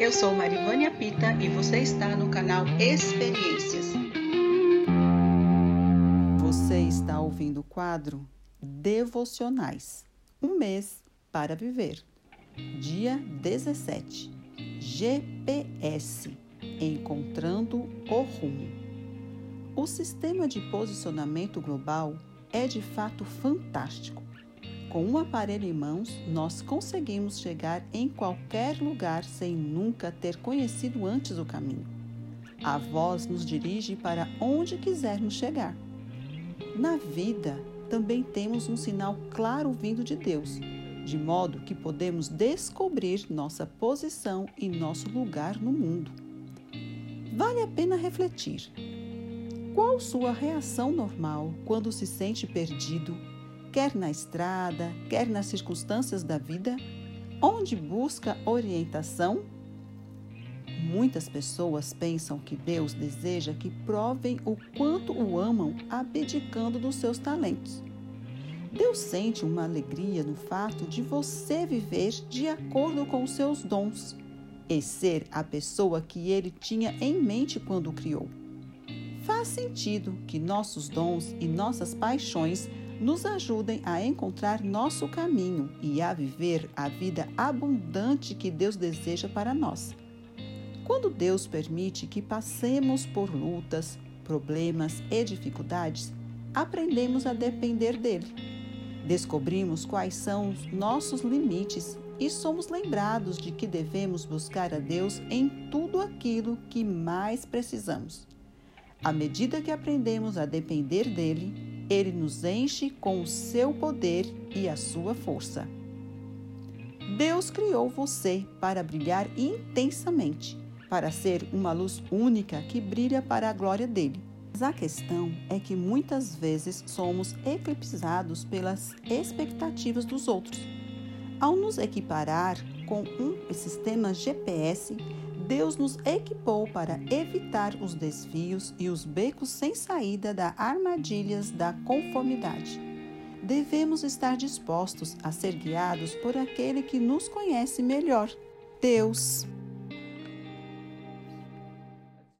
Eu sou Marivânia Pita e você está no canal Experiências. Você está ouvindo o quadro Devocionais Um mês para viver. Dia 17. GPS Encontrando o rumo. O sistema de posicionamento global é de fato fantástico. Com um aparelho em mãos, nós conseguimos chegar em qualquer lugar sem nunca ter conhecido antes o caminho. A voz nos dirige para onde quisermos chegar. Na vida, também temos um sinal claro vindo de Deus, de modo que podemos descobrir nossa posição e nosso lugar no mundo. Vale a pena refletir. Qual sua reação normal quando se sente perdido quer na estrada, quer nas circunstâncias da vida, onde busca orientação? Muitas pessoas pensam que Deus deseja que provem o quanto o amam abdicando dos seus talentos. Deus sente uma alegria no fato de você viver de acordo com os seus dons e ser a pessoa que ele tinha em mente quando o criou. Faz sentido que nossos dons e nossas paixões nos ajudem a encontrar nosso caminho e a viver a vida abundante que Deus deseja para nós. Quando Deus permite que passemos por lutas, problemas e dificuldades, aprendemos a depender dele. Descobrimos quais são os nossos limites e somos lembrados de que devemos buscar a Deus em tudo aquilo que mais precisamos. À medida que aprendemos a depender dele, ele nos enche com o seu poder e a sua força. Deus criou você para brilhar intensamente, para ser uma luz única que brilha para a glória dele. Mas a questão é que muitas vezes somos eclipsados pelas expectativas dos outros. Ao nos equiparar com um sistema GPS, Deus nos equipou para evitar os desvios e os becos sem saída das armadilhas da conformidade. Devemos estar dispostos a ser guiados por aquele que nos conhece melhor, Deus.